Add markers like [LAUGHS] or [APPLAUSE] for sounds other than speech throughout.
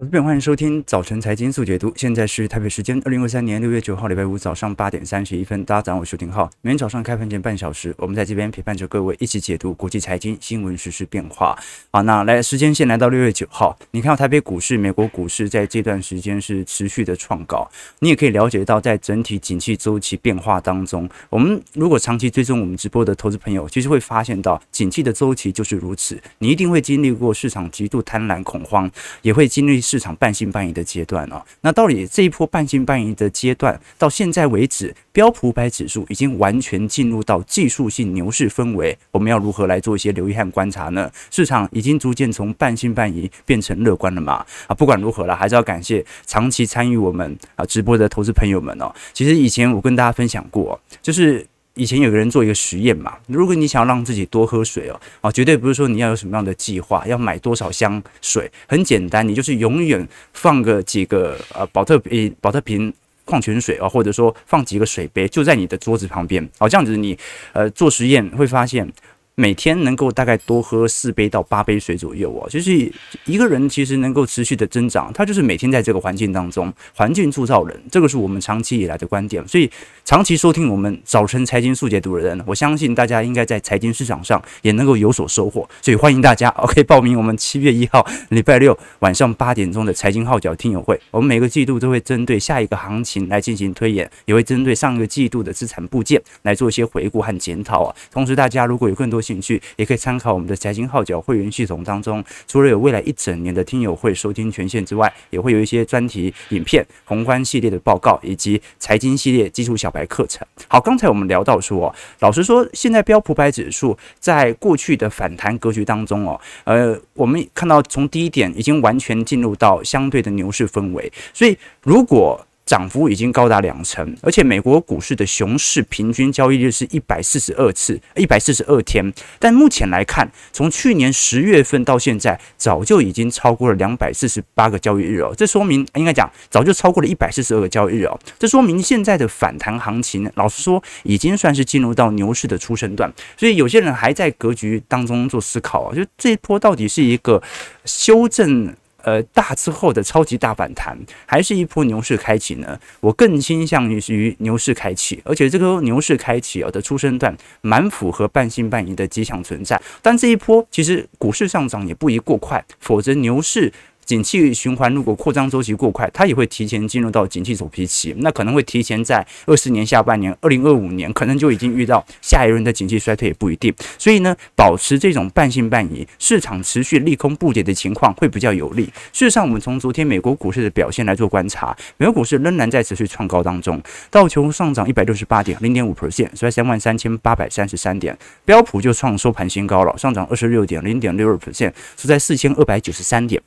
我这边欢迎收听早晨财经速解读，现在是台北时间二零二三年六月九号礼拜五早上八点三十一分，大家早上好，我是廷浩。每天早上开盘前半小时，我们在这边陪伴着各位一起解读国际财经新闻实、时变化。好，那来时间线来到六月九号，你看到台北股市、美国股市在这段时间是持续的创高，你也可以了解到，在整体景气周期变化当中，我们如果长期追踪我们直播的投资朋友，其实会发现到，景气的周期就是如此，你一定会经历过市场极度贪婪恐慌，也会经历市场半信半疑的阶段啊，那到底这一波半信半疑的阶段到现在为止，标普五百指数已经完全进入到技术性牛市氛围，我们要如何来做一些留意和观察呢？市场已经逐渐从半信半疑变成乐观了嘛？啊，不管如何了，还是要感谢长期参与我们啊直播的投资朋友们哦。其实以前我跟大家分享过，就是。以前有个人做一个实验嘛，如果你想要让自己多喝水哦，啊，绝对不是说你要有什么样的计划，要买多少箱水，很简单，你就是永远放个几个呃宝特瓶、宝特瓶矿泉水啊，或者说放几个水杯就在你的桌子旁边，哦，这样子你呃做实验会发现。每天能够大概多喝四杯到八杯水左右哦，就是一个人其实能够持续的增长，他就是每天在这个环境当中，环境铸造人，这个是我们长期以来的观点。所以长期收听我们早晨财经速解读的人，我相信大家应该在财经市场上也能够有所收获。所以欢迎大家，OK，报名我们七月一号礼拜六晚上八点钟的财经号角听友会。我们每个季度都会针对下一个行情来进行推演，也会针对上一个季度的资产部件来做一些回顾和检讨啊。同时，大家如果有更多兴趣，也可以参考我们的财经号角会员系统当中，除了有未来一整年的听友会收听权限之外，也会有一些专题影片、宏观系列的报告以及财经系列基础小白课程。好，刚才我们聊到说，老实说，现在标普百指数在过去的反弹格局当中哦，呃，我们看到从低点已经完全进入到相对的牛市氛围，所以如果涨幅已经高达两成，而且美国股市的熊市平均交易日是一百四十二次，一百四十二天。但目前来看，从去年十月份到现在，早就已经超过了两百四十八个交易日哦。这说明应该讲，早就超过了一百四十二个交易日哦。这说明现在的反弹行情，老实说，已经算是进入到牛市的初升段。所以有些人还在格局当中做思考啊，就这一波到底是一个修正？呃，大之后的超级大反弹，还是一波牛市开启呢？我更倾向于于牛市开启，而且这个牛市开启啊的出生段，蛮符合半信半疑的迹象存在。但这一波其实股市上涨也不宜过快，否则牛市。景气循环如果扩张周期过快，它也会提前进入到景气走皮期，那可能会提前在二四年下半年、二零二五年，可能就已经遇到下一轮的景气衰退也不一定。所以呢，保持这种半信半疑、市场持续利空不解的情况会比较有利。事实上，我们从昨天美国股市的表现来做观察，美国股市仍然在持续创高当中，道琼上涨一百六十八点，零点五 percent，收在三万三千八百三十三点；标普就创收盘新高了，上涨二十六点，零点六二 percent，收在四千二百九十三点。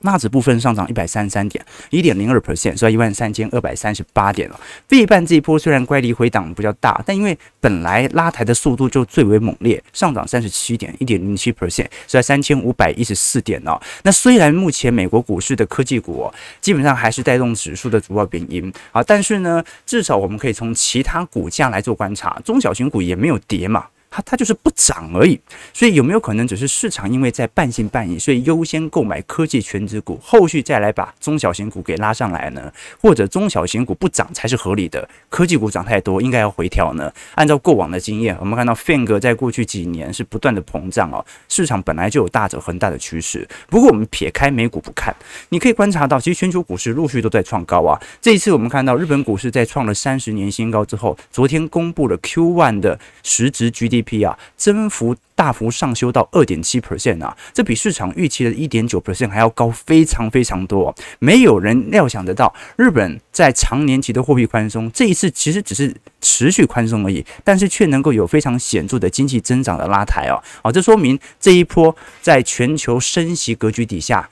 纳指部分上涨一百三十三点，一点零二 percent，收在一万三千二百三十八点了。费半这一波虽然乖离回档比较大，但因为本来拉抬的速度就最为猛烈，上涨三十七点，一点零七 percent，是在三千五百一十四点哦。那虽然目前美国股市的科技股，基本上还是带动指数的主要原因啊，但是呢，至少我们可以从其他股价来做观察，中小型股也没有跌嘛。它它就是不涨而已，所以有没有可能只是市场因为在半信半疑，所以优先购买科技全值股，后续再来把中小型股给拉上来呢？或者中小型股不涨才是合理的，科技股涨太多应该要回调呢？按照过往的经验，我们看到 FANG 在过去几年是不断的膨胀哦，市场本来就有大者恒大的趋势。不过我们撇开美股不看，你可以观察到，其实全球股市陆续都在创高啊。这一次我们看到日本股市在创了三十年新高之后，昨天公布了 Q1 的实质 GDP。P 啊，增幅大幅上修到二点七 percent 啊，这比市场预期的一点九 percent 还要高，非常非常多。没有人料想得到，日本在长年期的货币宽松，这一次其实只是持续宽松而已，但是却能够有非常显著的经济增长的拉抬哦。啊，这说明这一波在全球升息格局底下。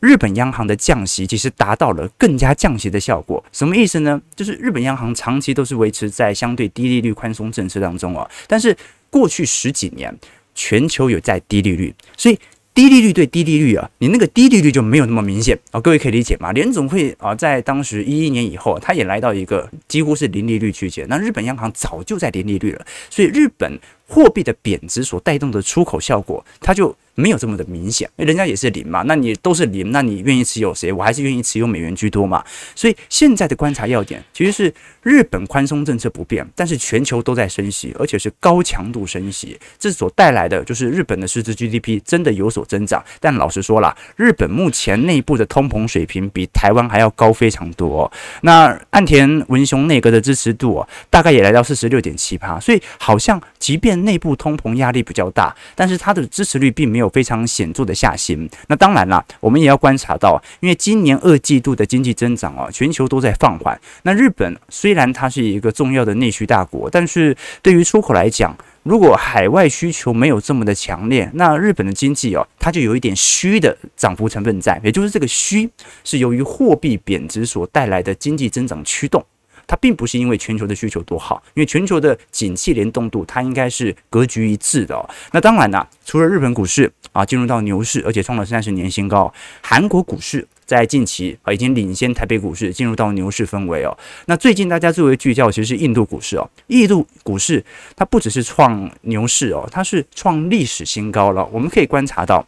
日本央行的降息其实达到了更加降息的效果，什么意思呢？就是日本央行长期都是维持在相对低利率宽松政策当中啊，但是过去十几年全球有在低利率，所以低利率对低利率啊，你那个低利率就没有那么明显啊，各位可以理解吗？联总会啊，在当时一一年以后，它也来到一个几乎是零利率区间，那日本央行早就在零利率了，所以日本货币的贬值所带动的出口效果，它就。没有这么的明显，人家也是零嘛，那你都是零，那你愿意持有谁？我还是愿意持有美元居多嘛。所以现在的观察要点其实是日本宽松政策不变，但是全球都在升息，而且是高强度升息，这所带来的就是日本的实质 GDP 真的有所增长。但老实说啦，日本目前内部的通膨水平比台湾还要高非常多。那岸田文雄内阁的支持度，大概也来到四十六点七趴，所以好像即便内部通膨压力比较大，但是它的支持率并没有非常显著的下行。那当然啦，我们也要观察到，因为今年二季度的经济增长啊，全球都在放缓。那日本虽然它是一个重要的内需大国，但是对于出口来讲，如果海外需求没有这么的强烈，那日本的经济哦，它就有一点虚的涨幅成分在，也就是这个虚是由于货币贬值所带来的经济增长驱动。它并不是因为全球的需求多好，因为全球的景气联动度它应该是格局一致的哦。那当然啦，除了日本股市啊进入到牛市，而且创了三十年新高，韩国股市在近期啊已经领先台北股市进入到牛市氛围哦。那最近大家最为聚焦其实是印度股市哦，印度股市它不只是创牛市哦，它是创历史新高了。我们可以观察到，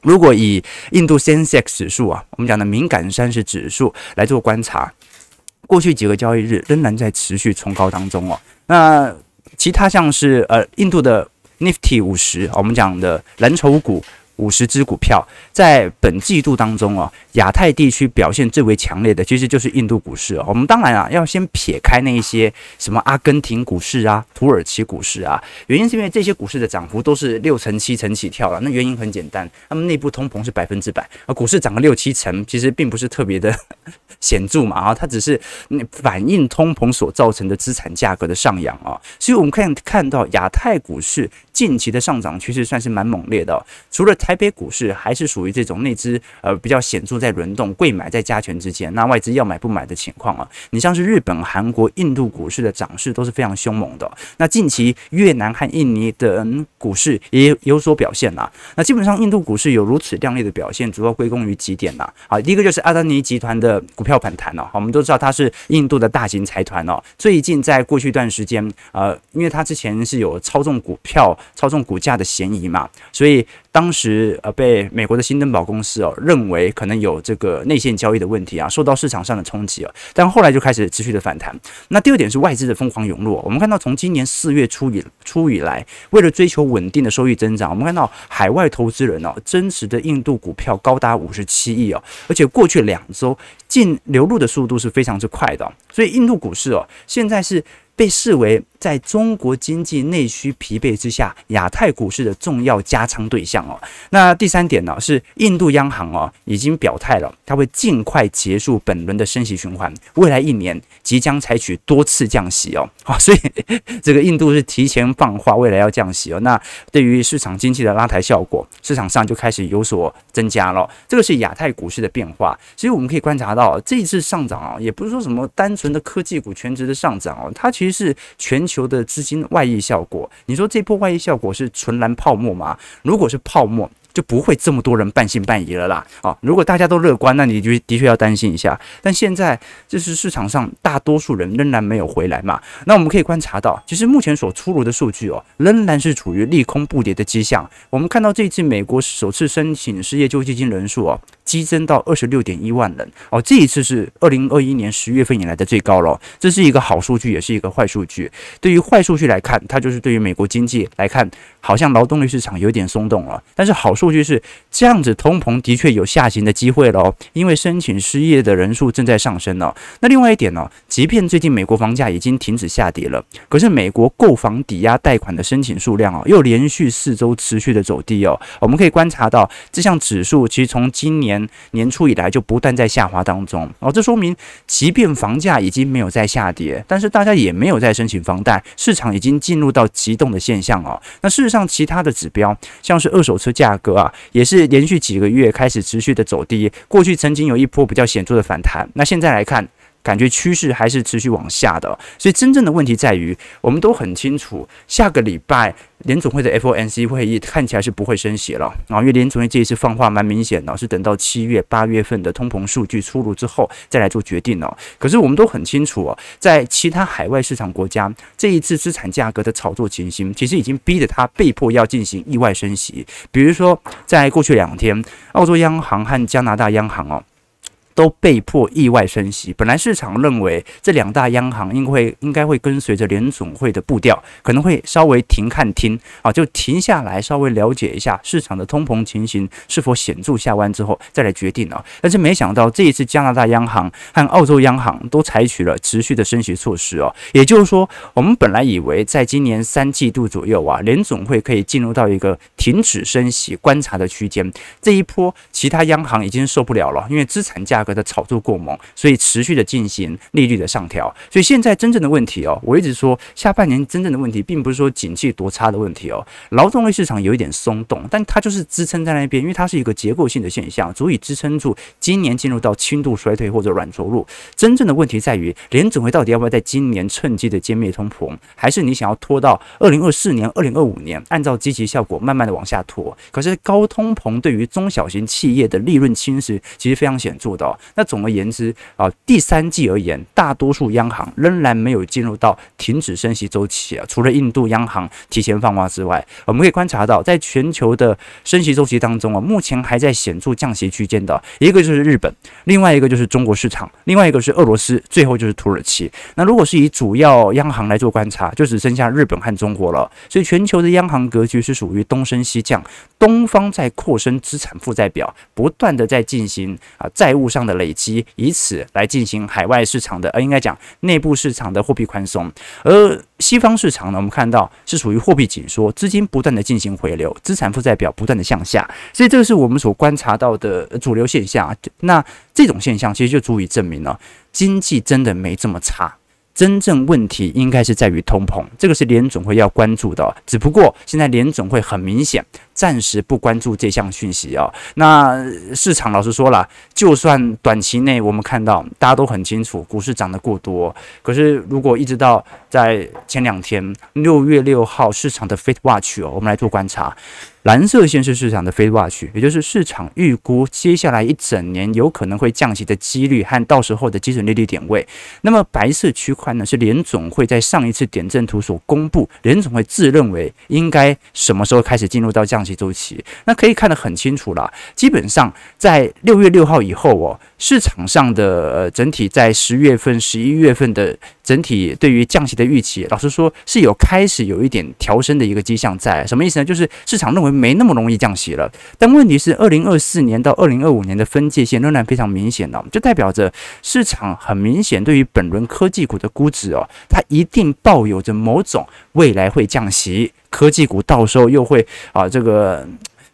如果以印度 Sensex 指数啊，我们讲的敏感三十指数来做观察。过去几个交易日仍然在持续冲高当中哦。那其他像是呃印度的 Nifty 五十，我们讲的蓝筹股五十只股票，在本季度当中啊，亚太地区表现最为强烈的其实就是印度股市啊。我们当然啊要先撇开那一些什么阿根廷股市啊、土耳其股市啊，原因是因为这些股市的涨幅都是六成、七成起跳了。那原因很简单，他们内部通膨是百分之百，而股市涨了六七成，其实并不是特别的。[LAUGHS] 显著嘛啊，它只是反映通膨所造成的资产价格的上扬啊，所以我们可以看到亚太股市近期的上涨趋势算是蛮猛烈的。除了台北股市还是属于这种内资呃比较显著在轮动，贵买在加权之间，那外资要买不买的情况啊。你像是日本、韩国、印度股市的涨势都是非常凶猛的。那近期越南和印尼的股市也有所表现啦。那基本上印度股市有如此亮丽的表现，主要归功于几点呐？好，第一个就是阿丹尼集团的股票反弹哦，我们都知道它是印度的大型财团哦。最近在过去一段时间，呃，因为它之前是有操纵股票、操纵股价的嫌疑嘛，所以。当时呃被美国的新登堡公司哦认为可能有这个内线交易的问题啊，受到市场上的冲击啊，但后来就开始持续的反弹。那第二点是外资的疯狂涌入，我们看到从今年四月初以初以来，为了追求稳定的收益增长，我们看到海外投资人哦增持的印度股票高达五十七亿哦，而且过去两周净流入的速度是非常之快的，所以印度股市哦现在是被视为。在中国经济内需疲惫之下，亚太股市的重要加仓对象哦。那第三点呢，是印度央行哦已经表态了，它会尽快结束本轮的升息循环，未来一年即将采取多次降息哦。[LAUGHS] 好，所以 [LAUGHS] 这个印度是提前放话，未来要降息哦。那对于市场经济的拉抬效果，市场上就开始有所增加了。这个是亚太股市的变化。所以我们可以观察到，这一次上涨啊，也不是说什么单纯的科技股权值的上涨哦，它其是全。球的资金外溢效果，你说这波外溢效果是纯蓝泡沫吗？如果是泡沫，就不会这么多人半信半疑了啦。啊，如果大家都乐观，那你就的确要担心一下。但现在就是市场上大多数人仍然没有回来嘛。那我们可以观察到，其实目前所出炉的数据哦，仍然是处于利空不跌的迹象。我们看到这次美国首次申请失业救济金人数哦。激增到二十六点一万人哦，这一次是二零二一年十月份以来的最高了。这是一个好数据，也是一个坏数据。对于坏数据来看，它就是对于美国经济来看，好像劳动力市场有点松动了。但是好数据是这样子，通膨的确有下行的机会了，因为申请失业的人数正在上升了。那另外一点呢，即便最近美国房价已经停止下跌了，可是美国购房抵押贷款的申请数量啊，又连续四周持续的走低哦。我们可以观察到，这项指数其实从今年。年初以来就不断在下滑当中哦，这说明即便房价已经没有在下跌，但是大家也没有在申请房贷，市场已经进入到急冻的现象哦。那事实上，其他的指标像是二手车价格啊，也是连续几个月开始持续的走低，过去曾经有一波比较显著的反弹，那现在来看。感觉趋势还是持续往下的。所以真正的问题在于，我们都很清楚，下个礼拜。联总会的 FOMC 会议看起来是不会升息了啊，因为联总会这一次放话蛮明显的，是等到七月、八月份的通膨数据出炉之后再来做决定哦。可是我们都很清楚哦，在其他海外市场国家，这一次资产价格的炒作情形，其实已经逼得他被迫要进行意外升息。比如说，在过去两天，澳洲央行和加拿大央行哦。都被迫意外升息。本来市场认为这两大央行应会应该会跟随着联总会的步调，可能会稍微停看听啊，就停下来稍微了解一下市场的通膨情形是否显著下弯之后再来决定啊。但是没想到这一次加拿大央行和澳洲央行都采取了持续的升息措施哦。也就是说，我们本来以为在今年三季度左右啊，联总会可以进入到一个停止升息观察的区间。这一波其他央行已经受不了了，因为资产价格的炒作过猛，所以持续的进行利率的上调。所以现在真正的问题哦，我一直说下半年真正的问题，并不是说景气多差的问题哦。劳动力市场有一点松动，但它就是支撑在那边，因为它是一个结构性的现象，足以支撑住今年进入到轻度衰退或者软着陆。真正的问题在于，联准会到底要不要在今年趁机的歼灭通膨，还是你想要拖到二零二四年、二零二五年，按照积极效果慢慢的往下拖？可是高通膨对于中小型企业的利润侵蚀，其实非常显著的。那总而言之啊，第三季而言，大多数央行仍然没有进入到停止升息周期啊。除了印度央行提前放话之外，我们可以观察到，在全球的升息周期当中啊，目前还在显著降息区间的一个就是日本，另外一个就是中国市场，另外一个是俄罗斯，最后就是土耳其。那如果是以主要央行来做观察，就只剩下日本和中国了。所以全球的央行格局是属于东升西降，东方在扩升资产负债表，不断的在进行啊债务上的累积。以此来进行海外市场的，呃，应该讲内部市场的货币宽松，而西方市场呢，我们看到是属于货币紧缩，资金不断的进行回流，资产负债表不断的向下，所以这个是我们所观察到的主流现象。那这种现象其实就足以证明了，经济真的没这么差。真正问题应该是在于通膨，这个是联总会要关注的。只不过现在联总会很明显暂时不关注这项讯息哦。那市场老实说了，就算短期内我们看到大家都很清楚股市涨得过多，可是如果一直到在前两天六月六号市场的 Fed Watch 哦，我们来做观察。蓝色线是市场的 Fed Watch，也就是市场预估接下来一整年有可能会降息的几率和到时候的基准利率点位。那么白色区块呢，是联总会在上一次点阵图所公布，联总会自认为应该什么时候开始进入到降息周期。那可以看得很清楚了，基本上在六月六号以后哦，市场上的呃整体在十月份、十一月份的整体对于降息的预期，老实说是有开始有一点调升的一个迹象在。什么意思呢？就是市场认为。没那么容易降息了，但问题是，二零二四年到二零二五年的分界线仍然非常明显哦，就代表着市场很明显对于本轮科技股的估值哦，它一定抱有着某种未来会降息，科技股到时候又会啊这个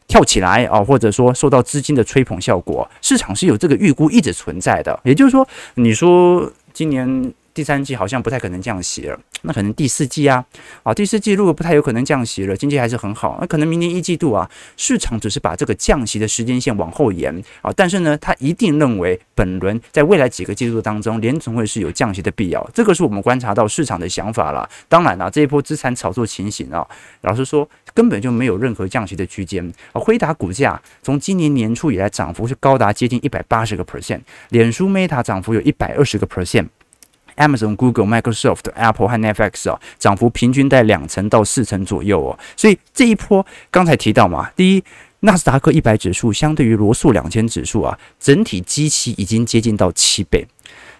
跳起来啊，或者说受到资金的吹捧效果，市场是有这个预估一直存在的。也就是说，你说今年。第三季好像不太可能降息了，那可能第四季啊，啊，第四季如果不太有可能降息了，经济还是很好，那可能明年一季度啊，市场只是把这个降息的时间线往后延啊，但是呢，他一定认为本轮在未来几个季度当中，联总会是有降息的必要，这个是我们观察到市场的想法了。当然了，这一波资产炒作情形啊，老实说根本就没有任何降息的区间啊。辉达股价从今年年初以来涨幅是高达接近一百八十个 percent，脸书 Meta 涨幅有一百二十个 percent。Amazon、Google、Microsoft、Apple 和 Netflix 啊，涨幅平均在两成到四成左右哦。所以这一波刚才提到嘛，第一，纳斯达克一百指数相对于罗素两千指数啊，整体基期已经接近到七倍。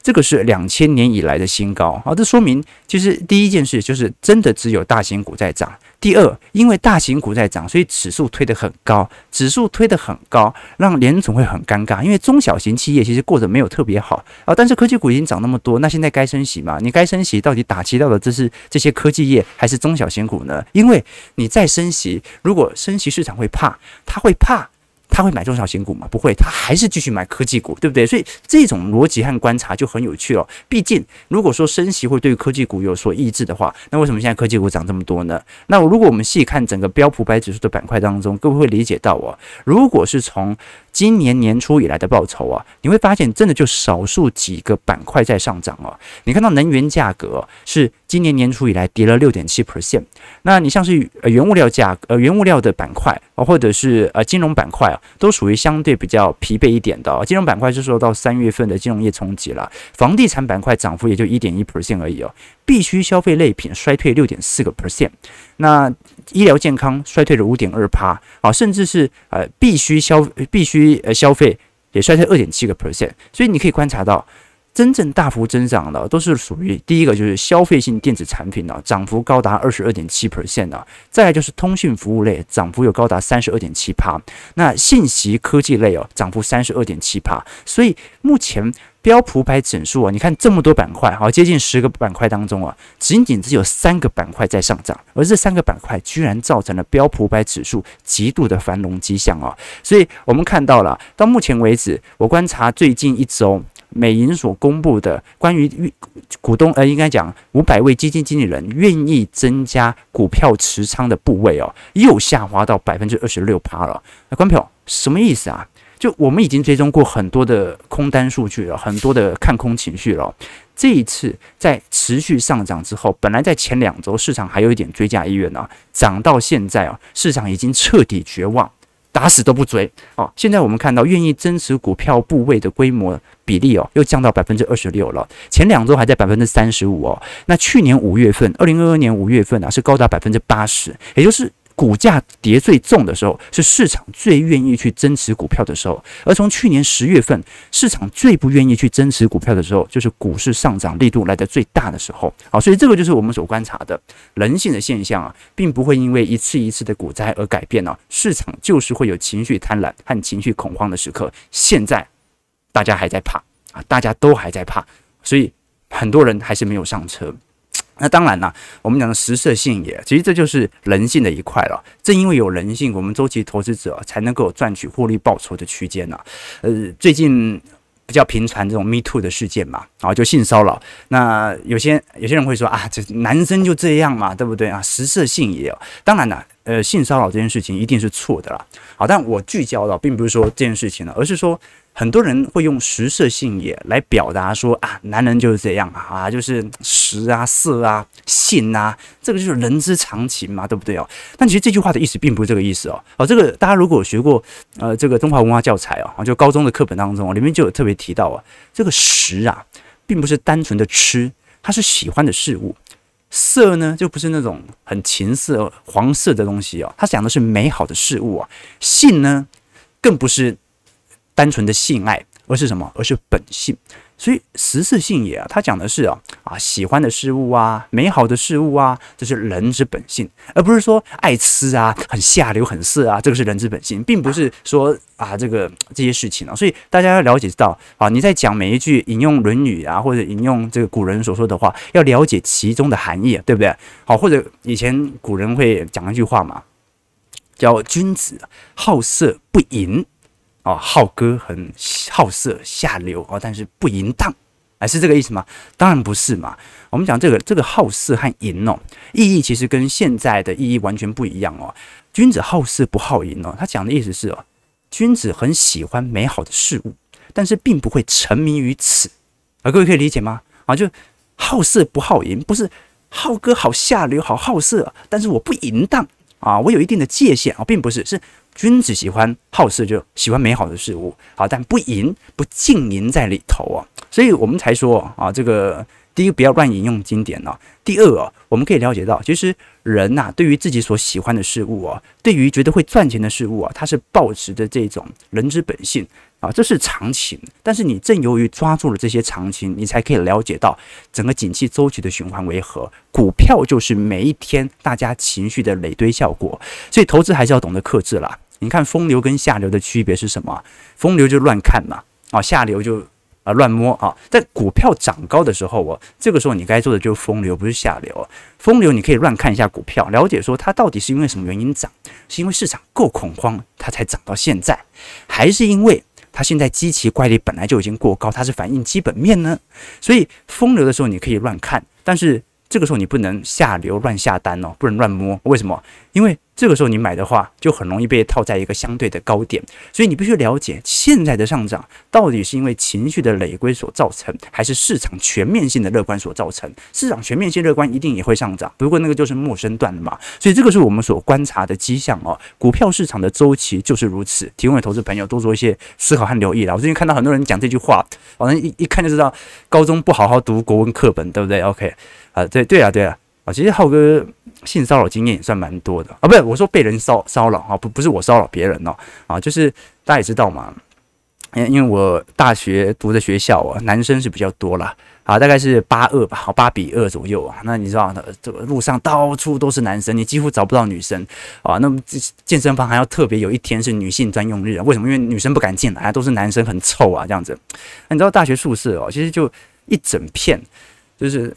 这个是两千年以来的新高，好，这说明其实第一件事就是真的只有大型股在涨。第二，因为大型股在涨，所以指数推得很高，指数推得很高，让联总会很尴尬，因为中小型企业其实过得没有特别好啊，但是科技股已经涨那么多，那现在该升息嘛？你该升息，到底打击到的这是这些科技业还是中小型股呢？因为你再升息，如果升息市场会怕，他会怕。他会买中小型股吗？不会，他还是继续买科技股，对不对？所以这种逻辑和观察就很有趣哦。毕竟，如果说升息会对科技股有所抑制的话，那为什么现在科技股涨这么多呢？那如果我们细看整个标普百指数的板块当中，各位会理解到哦，如果是从今年年初以来的报酬啊，你会发现真的就少数几个板块在上涨哦。你看到能源价格是今年年初以来跌了六点七 percent，那你像是呃原物料价呃原物料的板块啊，或者是呃金融板块啊，都属于相对比较疲惫一点的哦。金融板块是受到三月份的金融业冲击了，房地产板块涨幅也就一点一 percent 而已哦。必须消费类品衰退六点四个 percent，那医疗健康衰退了五点二趴啊，甚至是呃必须消必须呃消费也衰退二点七个 percent，所以你可以观察到。真正大幅增长的都是属于第一个，就是消费性电子产品呢，涨幅高达二十二点七 percent 呢。再来就是通讯服务类，涨幅有高达三十二点七趴。那信息科技类哦，涨幅三十二点七趴。所以目前标普百指数啊，你看这么多板块，好，接近十个板块当中啊，仅仅只有三个板块在上涨，而这三个板块居然造成了标普百指数极度的繁荣迹象啊。所以我们看到了，到目前为止，我观察最近一周。美银所公布的关于股东呃，应该讲五百位基金经理人愿意增加股票持仓的部位哦，又下滑到百分之二十六趴了。那观众朋友什么意思啊？就我们已经追踪过很多的空单数据了，很多的看空情绪了。这一次在持续上涨之后，本来在前两周市场还有一点追价意愿呢，涨到现在啊，市场已经彻底绝望。打死都不追哦！现在我们看到愿意增持股票部位的规模比例哦，又降到百分之二十六了。前两周还在百分之三十五哦。那去年五月份，二零二二年五月份啊，是高达百分之八十，也就是。股价跌最重的时候，是市场最愿意去增持股票的时候。而从去年十月份，市场最不愿意去增持股票的时候，就是股市上涨力度来得最大的时候。好，所以这个就是我们所观察的人性的现象啊，并不会因为一次一次的股灾而改变呢。市场就是会有情绪贪婪和情绪恐慌的时刻。现在大家还在怕啊，大家都还在怕，所以很多人还是没有上车。那当然啦，我们讲的食色性也，其实这就是人性的一块了。正因为有人性，我们周期投资者才能够赚取获利报酬的区间呢。呃，最近比较频传这种 Me Too 的事件嘛，啊，就性骚扰。那有些有些人会说啊，这男生就这样嘛，对不对啊？食色性也。当然了，呃，性骚扰这件事情一定是错的啦。好，但我聚焦的并不是说这件事情了，而是说。很多人会用食色性也来表达说啊，男人就是这样啊，就是食啊、色啊、性啊，这个就是人之常情嘛，对不对哦？但其实这句话的意思并不是这个意思哦。哦，这个大家如果学过呃这个中华文化教材哦，就高中的课本当中里面就有特别提到啊，这个食啊，并不是单纯的吃，它是喜欢的事物；色呢，就不是那种很情色、黄色的东西哦，它讲的是美好的事物啊；性呢，更不是。单纯的性爱，而是什么？而是本性。所以食色性也啊，他讲的是啊啊喜欢的事物啊，美好的事物啊，这是人之本性，而不是说爱吃啊，很下流、很色啊，这个是人之本性，并不是说啊这个这些事情啊。所以大家要了解到啊，你在讲每一句引用《论语》啊，或者引用这个古人所说的话，要了解其中的含义，对不对？好，或者以前古人会讲一句话嘛，叫“君子好色不淫”。哦，好歌很好色下流哦，但是不淫荡，哎是这个意思吗？当然不是嘛。我们讲这个这个好色和淫哦，意义其实跟现在的意义完全不一样哦。君子好色不好淫哦，他讲的意思是哦，君子很喜欢美好的事物，但是并不会沉迷于此啊。各位可以理解吗？啊，就好色不好淫，不是好歌好下流好好色，但是我不淫荡啊，我有一定的界限啊，并不是是。君子喜欢好色，就喜欢美好的事物，好，但不淫，不浸淫在里头啊，所以我们才说啊，这个第一不要乱引用经典哦，第二啊，我们可以了解到，其实人呐，对于自己所喜欢的事物哦，对于觉得会赚钱的事物啊，他是保持的这种人之本性。啊，这是常情，但是你正由于抓住了这些常情，你才可以了解到整个景气周期的循环为何。股票就是每一天大家情绪的累堆效果，所以投资还是要懂得克制啦。你看风流跟下流的区别是什么？风流就乱看嘛，啊，下流就啊乱摸啊。在股票涨高的时候，我这个时候你该做的就是风流，不是下流。风流你可以乱看一下股票，了解说它到底是因为什么原因涨，是因为市场够恐慌它才涨到现在，还是因为？它现在基期怪力本来就已经过高，它是反映基本面呢，所以风流的时候你可以乱看，但是这个时候你不能下流乱下单哦，不能乱摸。为什么？因为这个时候你买的话，就很容易被套在一个相对的高点，所以你必须了解现在的上涨到底是因为情绪的累积所造成，还是市场全面性的乐观所造成？市场全面性乐观一定也会上涨，不过那个就是末升段了嘛。所以这个是我们所观察的迹象哦。股票市场的周期就是如此，提供给投资朋友多做一些思考和留意了。我最近看到很多人讲这句话，好像一一看就知道高中不好好读国文课本，对不对？OK 啊，对对啊，对啊。啊，其实浩哥性骚扰经验也算蛮多的啊，不是我说被人骚骚扰啊，不不是我骚扰别人哦，啊，就是大家也知道嘛，因因为我大学读的学校啊，男生是比较多啦，啊，大概是八二吧，好八比二左右啊，那你知道这个路上到处都是男生，你几乎找不到女生啊，那么健身房还要特别有一天是女性专用日啊，为什么？因为女生不敢进来，都是男生很臭啊，这样子。那你知道大学宿舍哦，其实就一整片，就是。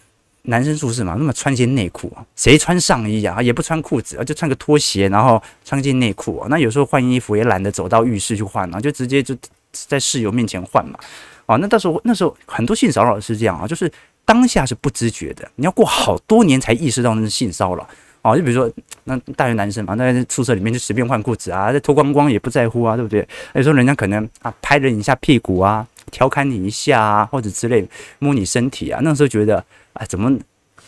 男生宿舍嘛，那么穿件内裤啊，谁穿上衣啊？也不穿裤子啊，就穿个拖鞋，然后穿件内裤啊。那有时候换衣服也懒得走到浴室去换啊，就直接就在室友面前换嘛。啊，那到时候那时候很多性骚扰是这样啊，就是当下是不自觉的，你要过好多年才意识到那是性骚扰啊。就比如说那大学男生嘛，那在宿舍里面就随便换裤子啊，脱光光也不在乎啊，对不对？有时候人家可能啊拍了你一下屁股啊，调侃你一下啊，或者之类摸你身体啊，那时候觉得。啊，怎么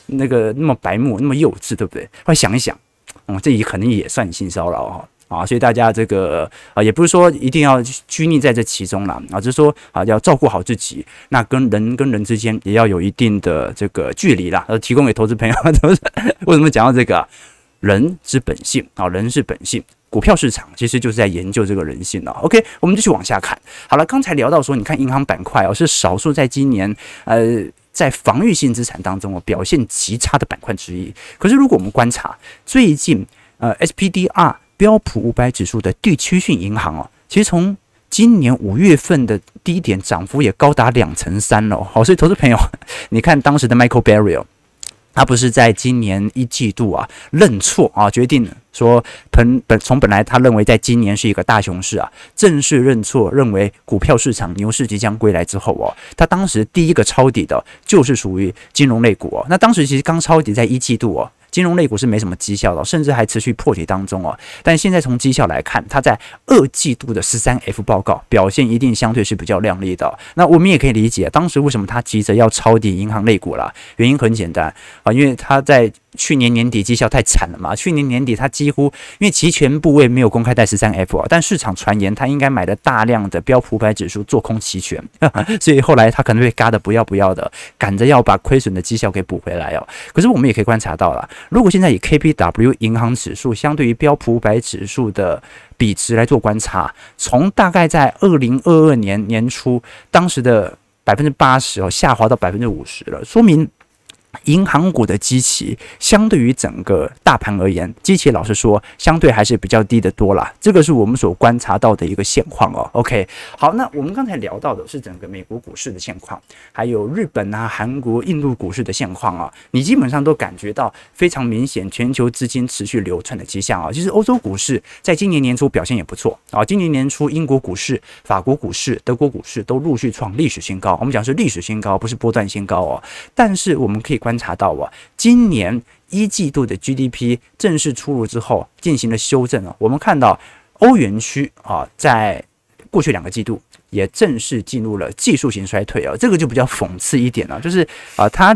那个那么白目，那么幼稚，对不对？后来想一想，嗯，这也可能也算性骚扰哈啊，所以大家这个啊，也不是说一定要拘泥在这其中了啊，就是说啊，要照顾好自己，那跟人跟人之间也要有一定的这个距离啦。呃，提供给投资朋友，[LAUGHS] 为什么讲到这个？人之本性啊，人是本性，股票市场其实就是在研究这个人性了。OK，我们继续往下看。好了，刚才聊到说，你看银行板块哦，是少数在今年呃。在防御性资产当中哦，表现极差的板块之一。可是，如果我们观察最近呃 SPDR 标普五百指数的地区性银行哦，其实从今年五月份的低点涨幅也高达两成三了。好，所以投资朋友，[LAUGHS] 你看当时的 Michael Barry 他不是在今年一季度啊认错啊，决定说本本从本来他认为在今年是一个大熊市啊，正式认错，认为股票市场牛市即将归来之后哦，他当时第一个抄底的就是属于金融类股哦，那当时其实刚抄底在一季度哦。金融类股是没什么绩效的，甚至还持续破底当中哦。但现在从绩效来看，它在二季度的十三 F 报告表现一定相对是比较亮丽的。那我们也可以理解，当时为什么它急着要抄底银行类股了？原因很简单啊，因为它在。去年年底绩效太惨了嘛？去年年底他几乎因为期权部位没有公开在十三 F 啊，但市场传言他应该买了大量的标普五百指数做空期权，[LAUGHS] 所以后来他可能被嘎的不要不要的，赶着要把亏损的绩效给补回来哦。可是我们也可以观察到了，如果现在以 K P W 银行指数相对于标普五百指数的比值来做观察，从大概在二零二二年年初当时的百分之八十哦，下滑到百分之五十了，说明。银行股的基期相对于整个大盘而言，基期老实说，相对还是比较低的多啦。这个是我们所观察到的一个现况哦。OK，好，那我们刚才聊到的是整个美国股市的现况，还有日本啊、韩国、印度股市的现况啊，你基本上都感觉到非常明显全球资金持续流窜的迹象啊。其实欧洲股市在今年年初表现也不错啊。今年年初，英国股市、法国股市、德国股市都陆续创历史新高。我们讲是历史新高，不是波段新高哦。但是我们可以观察到啊，今年一季度的 GDP 正式出炉之后，进行了修正啊。我们看到欧元区啊，在过去两个季度也正式进入了技术型衰退啊，这个就比较讽刺一点了，就是啊，它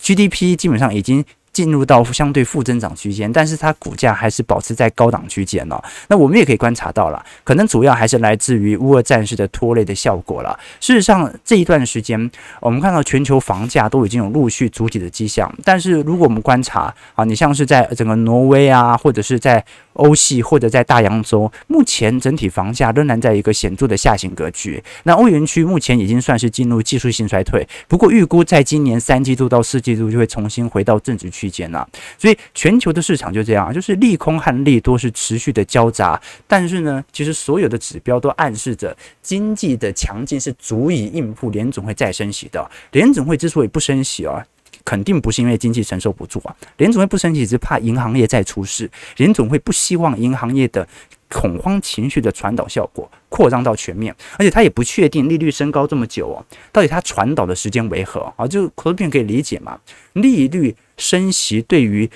GDP 基本上已经。进入到相对负增长区间，但是它股价还是保持在高档区间哦。那我们也可以观察到了，可能主要还是来自于乌俄战事的拖累的效果了。事实上，这一段时间我们看到全球房价都已经有陆续筑底的迹象，但是如果我们观察啊，你像是在整个挪威啊，或者是在欧系或者在大洋洲，目前整体房价仍然在一个显著的下行格局。那欧元区目前已经算是进入技术性衰退，不过预估在今年三季度到四季度就会重新回到正值区。间了，所以全球的市场就这样，就是利空和利多是持续的交杂，但是呢，其实所有的指标都暗示着经济的强劲是足以应付联总会再升息的。联总会之所以不升息啊，肯定不是因为经济承受不住啊，联总会不升息只是怕银行业再出事，联总会不希望银行业的。恐慌情绪的传导效果扩张到全面，而且他也不确定利率升高这么久哦，到底它传导的时间为何啊？就可不可以理解嘛？利率升息对于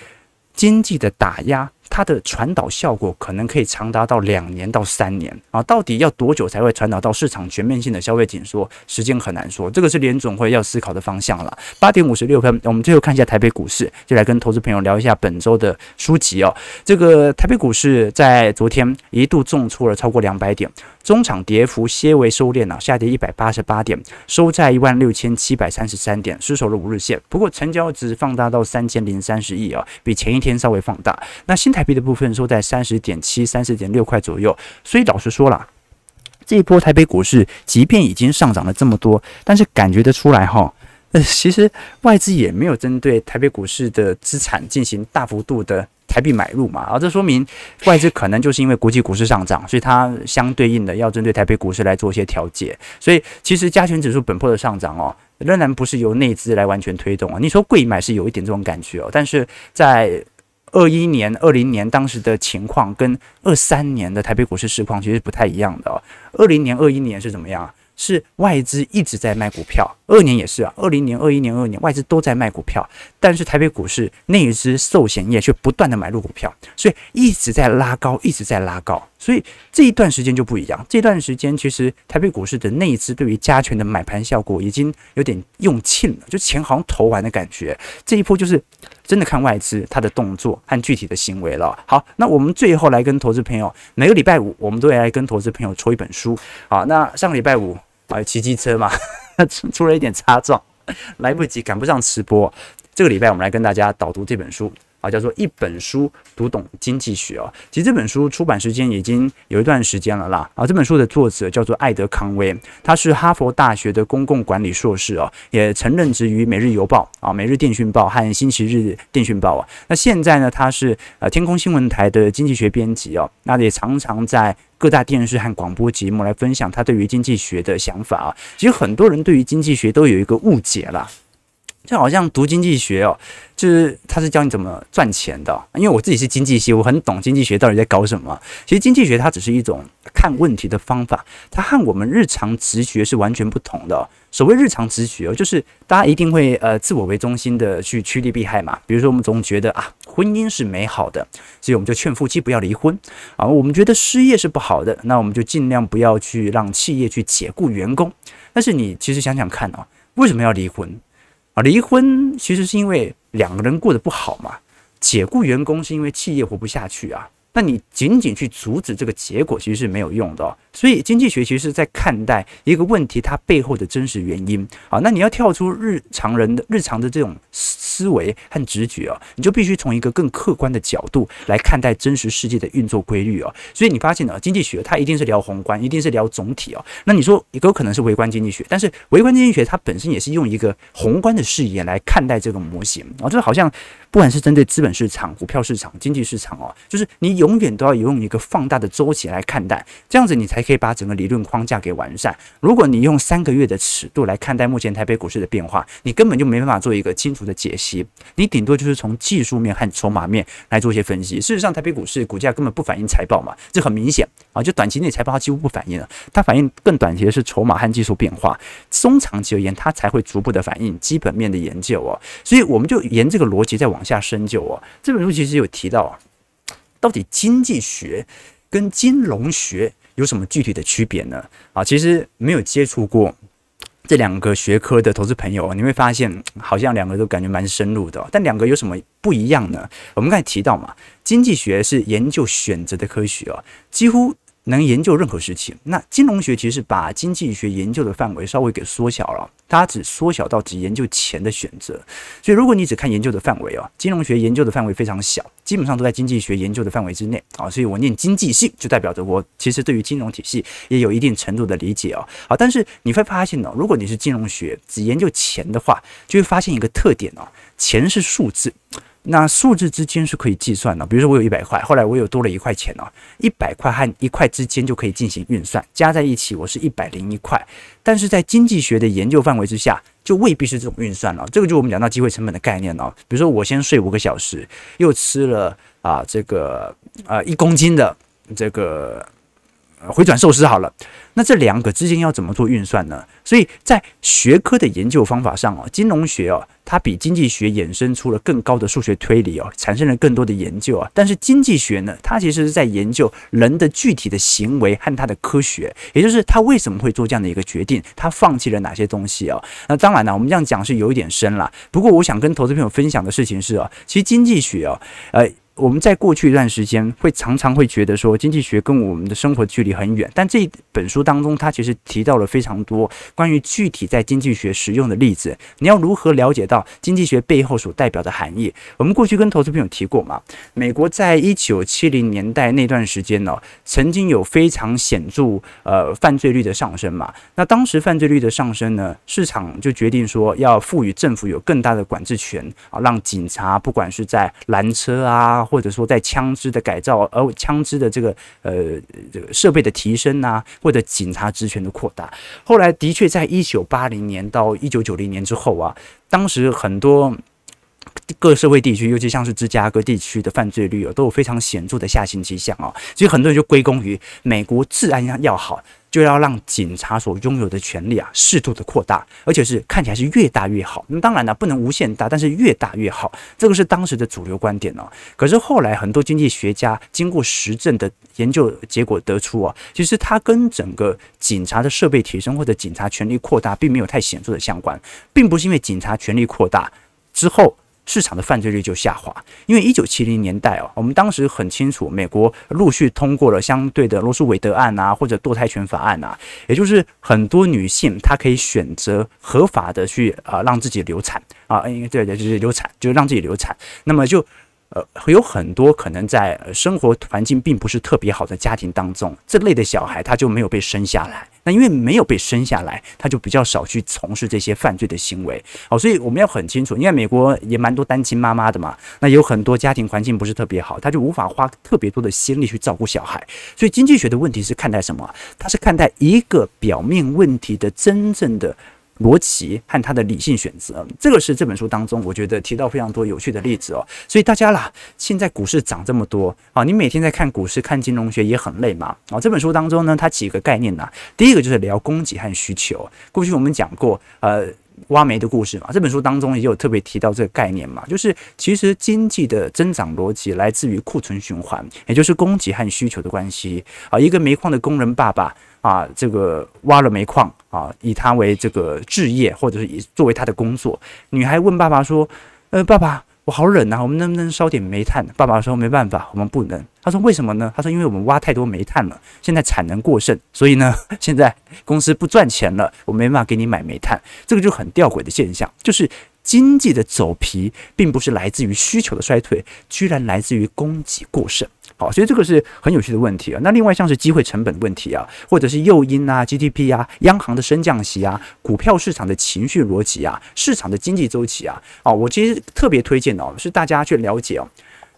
经济的打压它的传导效果可能可以长达到两年到三年啊，到底要多久才会传导到市场全面性的消费紧缩？时间很难说，这个是联总会要思考的方向了。八点五十六分，我们最后看一下台北股市，就来跟投资朋友聊一下本周的书籍哦。这个台北股市在昨天一度重挫了超过两百点，中场跌幅些微收敛了，下跌一百八十八点，收在一万六千七百三十三点，失守了五日线。不过成交值放大到三千零三十亿啊，比前一天稍微放大。那新台台币的部分收在三十点七、三十点六块左右。所以老实说了，这一波台北股市即便已经上涨了这么多，但是感觉得出来哈，[LAUGHS] 呃，其实外资也没有针对台北股市的资产进行大幅度的台币买入嘛，啊，这说明外资可能就是因为国际股市上涨，所以它相对应的要针对台北股市来做一些调节。所以其实加权指数本波的上涨哦，仍然不是由内资来完全推动啊。你说贵买是有一点这种感觉哦，但是在二一年、二零年当时的情况跟二三年的台北股市市况其实不太一样的哦。二零年、二一年是怎么样？是外资一直在卖股票，二年也是啊，二零年、二一年、二年外资都在卖股票，但是台北股市内资寿险业却不断的买入股票，所以一直在拉高，一直在拉高，所以这一段时间就不一样。这段时间其实台北股市的内资对于加权的买盘效果已经有点用尽了，就钱好像投完的感觉。这一波就是真的看外资它的动作和具体的行为了。好，那我们最后来跟投资朋友，每个礼拜五我们都会来跟投资朋友抽一本书。好，那上个礼拜五。啊，骑机车嘛，出 [LAUGHS] 出了一点差撞，来不及，赶不上直播。这个礼拜我们来跟大家导读这本书啊，叫做《一本书读懂经济学》哦。其实这本书出版时间已经有一段时间了啦。啊，这本书的作者叫做艾德康威，他是哈佛大学的公共管理硕士哦，也曾任职于《每日邮报》啊，《每日电讯报》和《星期日电讯报》啊。那现在呢，他是呃天空新闻台的经济学编辑哦，那也常常在。各大电视和广播节目来分享他对于经济学的想法啊，其实很多人对于经济学都有一个误解啦，就好像读经济学哦，就是他是教你怎么赚钱的。因为我自己是经济系，我很懂经济学到底在搞什么。其实经济学它只是一种看问题的方法，它和我们日常直觉是完全不同的。所谓日常直觉哦，就是大家一定会呃自我为中心的去趋利避害嘛。比如说我们总觉得啊，婚姻是美好的，所以我们就劝夫妻不要离婚啊。我们觉得失业是不好的，那我们就尽量不要去让企业去解雇员工。但是你其实想想看啊，为什么要离婚啊？离婚其实是因为两个人过得不好嘛。解雇员工是因为企业活不下去啊。那你仅仅去阻止这个结果，其实是没有用的。所以经济学其实是在看待一个问题它背后的真实原因啊。那你要跳出日常人的日常的这种思维和直觉啊，你就必须从一个更客观的角度来看待真实世界的运作规律啊。所以你发现呢，经济学它一定是聊宏观，一定是聊总体哦。那你说也有可能是微观经济学，但是微观经济学它本身也是用一个宏观的视野来看待这个模型啊。这好像不管是针对资本市场、股票市场、经济市场哦，就是你。永远都要用一个放大的周期来看待，这样子你才可以把整个理论框架给完善。如果你用三个月的尺度来看待目前台北股市的变化，你根本就没办法做一个清楚的解析。你顶多就是从技术面和筹码面来做一些分析。事实上，台北股市股价根本不反映财报嘛，这很明显啊。就短期内财报它几乎不反映了，它反映更短期的是筹码和技术变化。中长期而言，它才会逐步的反映基本面的研究哦。所以我们就沿这个逻辑在往往下深究哦。这本书其实有提到啊。到底经济学跟金融学有什么具体的区别呢？啊，其实没有接触过这两个学科的投资朋友，你会发现好像两个都感觉蛮深入的。但两个有什么不一样呢？我们刚才提到嘛，经济学是研究选择的科学啊，几乎。能研究任何事情，那金融学其实把经济学研究的范围稍微给缩小了，它只缩小到只研究钱的选择。所以如果你只看研究的范围啊，金融学研究的范围非常小，基本上都在经济学研究的范围之内啊。所以我念经济系，就代表着我其实对于金融体系也有一定程度的理解哦。好，但是你会发现呢，如果你是金融学只研究钱的话，就会发现一个特点哦，钱是数字。那数字之间是可以计算的，比如说我有一百块，后来我有多了一块钱呢，一百块和一块之间就可以进行运算，加在一起我是一百零一块。但是在经济学的研究范围之下，就未必是这种运算了。这个就我们讲到机会成本的概念了。比如说我先睡五个小时，又吃了啊这个呃一公斤的这个回转寿司好了。那这两个之间要怎么做运算呢？所以在学科的研究方法上哦，金融学哦，它比经济学衍生出了更高的数学推理哦，产生了更多的研究啊。但是经济学呢，它其实是在研究人的具体的行为和它的科学，也就是他为什么会做这样的一个决定，他放弃了哪些东西哦。那当然了，我们这样讲是有一点深了。不过我想跟投资朋友分享的事情是哦，其实经济学啊，呃。我们在过去一段时间会常常会觉得说经济学跟我们的生活距离很远，但这本书当中它其实提到了非常多关于具体在经济学实用的例子。你要如何了解到经济学背后所代表的含义？我们过去跟投资朋友提过嘛，美国在一九七零年代那段时间呢，曾经有非常显著呃犯罪率的上升嘛。那当时犯罪率的上升呢，市场就决定说要赋予政府有更大的管制权啊，让警察不管是在拦车啊。或者说，在枪支的改造，而枪支的这个呃这个设备的提升啊，或者警察职权的扩大，后来的确在一九八零年到一九九零年之后啊，当时很多各社会地区，尤其像是芝加哥地区的犯罪率啊，都有非常显著的下行迹象啊，所以很多人就归功于美国治安要好。就要让警察所拥有的权利啊，适度的扩大，而且是看起来是越大越好。那当然了，不能无限大，但是越大越好，这个是当时的主流观点哦。可是后来很多经济学家经过实证的研究结果得出啊，其实它跟整个警察的设备提升或者警察权力扩大并没有太显著的相关，并不是因为警察权力扩大之后。市场的犯罪率就下滑，因为一九七零年代哦，我们当时很清楚，美国陆续通过了相对的罗诉韦德案啊，或者堕胎权法案啊，也就是很多女性她可以选择合法的去啊让自己流产啊，应该对对就是流产，就让自己流产，那么就。呃，有很多可能在生活环境并不是特别好的家庭当中，这类的小孩他就没有被生下来。那因为没有被生下来，他就比较少去从事这些犯罪的行为。好，所以我们要很清楚，因为美国也蛮多单亲妈妈的嘛，那有很多家庭环境不是特别好，他就无法花特别多的心力去照顾小孩。所以经济学的问题是看待什么？他是看待一个表面问题的真正的。逻辑和他的理性选择，这个是这本书当中我觉得提到非常多有趣的例子哦。所以大家啦，现在股市涨这么多啊，你每天在看股市、看金融学也很累嘛啊。这本书当中呢，它几个概念呐，第一个就是聊供给和需求。过去我们讲过呃挖煤的故事嘛，这本书当中也有特别提到这个概念嘛，就是其实经济的增长逻辑来自于库存循环，也就是供给和需求的关系啊。一个煤矿的工人爸爸。啊，这个挖了煤矿啊，以他为这个置业，或者是以作为他的工作。女孩问爸爸说：“呃，爸爸，我好冷啊，我们能不能烧点煤炭？”爸爸说：“没办法，我们不能。”他说：“为什么呢？”他说：“因为我们挖太多煤炭了，现在产能过剩，所以呢，[LAUGHS] 现在公司不赚钱了，我没办法给你买煤炭。”这个就很吊诡的现象，就是经济的走皮，并不是来自于需求的衰退，居然来自于供给过剩。好，所以这个是很有趣的问题啊。那另外像是机会成本问题啊，或者是诱因啊、GDP 啊、央行的升降息啊、股票市场的情绪逻辑啊、市场的经济周期啊，哦，我其实特别推荐哦，是大家去了解哦。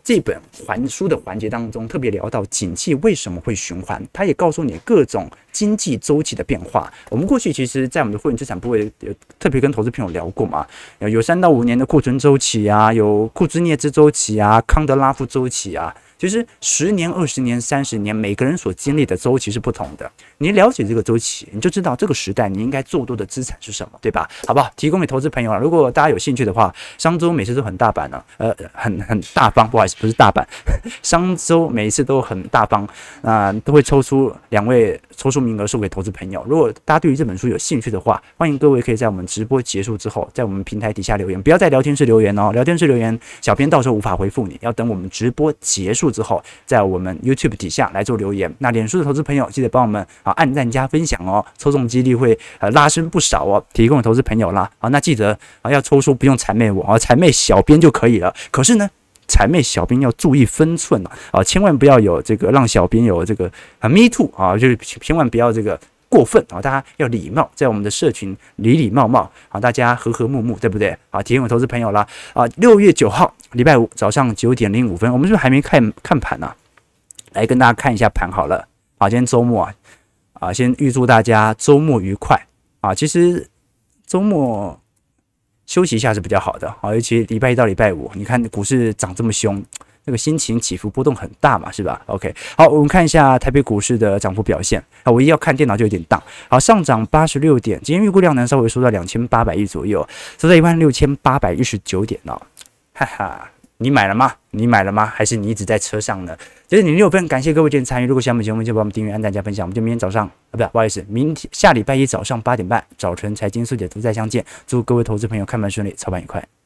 这本环书的环节当中，特别聊到景气为什么会循环，它也告诉你各种经济周期的变化。我们过去其实，在我们的会员资产部位有特别跟投资朋友聊过嘛，有三到五年的库存周期啊，有库兹涅兹周期啊，康德拉夫周期啊。其实十年、二十年、三十年，每个人所经历的周期是不同的。你了解这个周期，你就知道这个时代你应该做多的资产是什么，对吧？好不好？提供给投资朋友啊。如果大家有兴趣的话，商周每次都很大板呢，呃，很很大方，不好意思，不是大板，[LAUGHS] 商周每一次都很大方啊，都会抽出两位抽出名额送给投资朋友。如果大家对于这本书有兴趣的话，欢迎各位可以在我们直播结束之后，在我们平台底下留言，不要在聊天室留言哦，聊天室留言，小编到时候无法回复你，要等我们直播结束之后，在我们 YouTube 底下来做留言。那脸书的投资朋友记得帮我们啊按赞加分享哦，抽中几率会呃拉伸不少哦。提供投资朋友啦，啊，那记得啊要抽出不用谄媚我啊，谄媚小编就可以了。可是呢，谄媚小编要注意分寸啊，啊，千万不要有这个让小编有这个啊 me too 啊，就是千万不要这个。过分啊！大家要礼貌，在我们的社群礼礼貌貌啊，大家和和睦睦，对不对？好，提醒我投资朋友啦啊！六月九号礼拜五早上九点零五分，我们是不是还没看看盘呢、啊？来跟大家看一下盘好了。啊，今天周末啊，啊，先预祝大家周末愉快啊！其实周末休息一下是比较好的啊，尤其礼拜一到礼拜五，你看股市涨这么凶，那个心情起伏波动很大嘛，是吧？OK，好，我们看一下台北股市的涨幅表现啊，我一要看电脑就有点荡。好，上涨八十六点，今天预估量能稍微缩到两千八百亿左右，收在一万六千八百一十九点哦，哈哈。你买了吗？你买了吗？还是你一直在车上呢？这是你六分，感谢各位今天参与。如果喜欢我们节目，就帮我们订阅、按赞、加分享。我们就明天早上啊，不，不好意思，明天下礼拜一早上八点半，早晨财经速解读再相见。祝各位投资朋友开盘顺利，操盘愉快。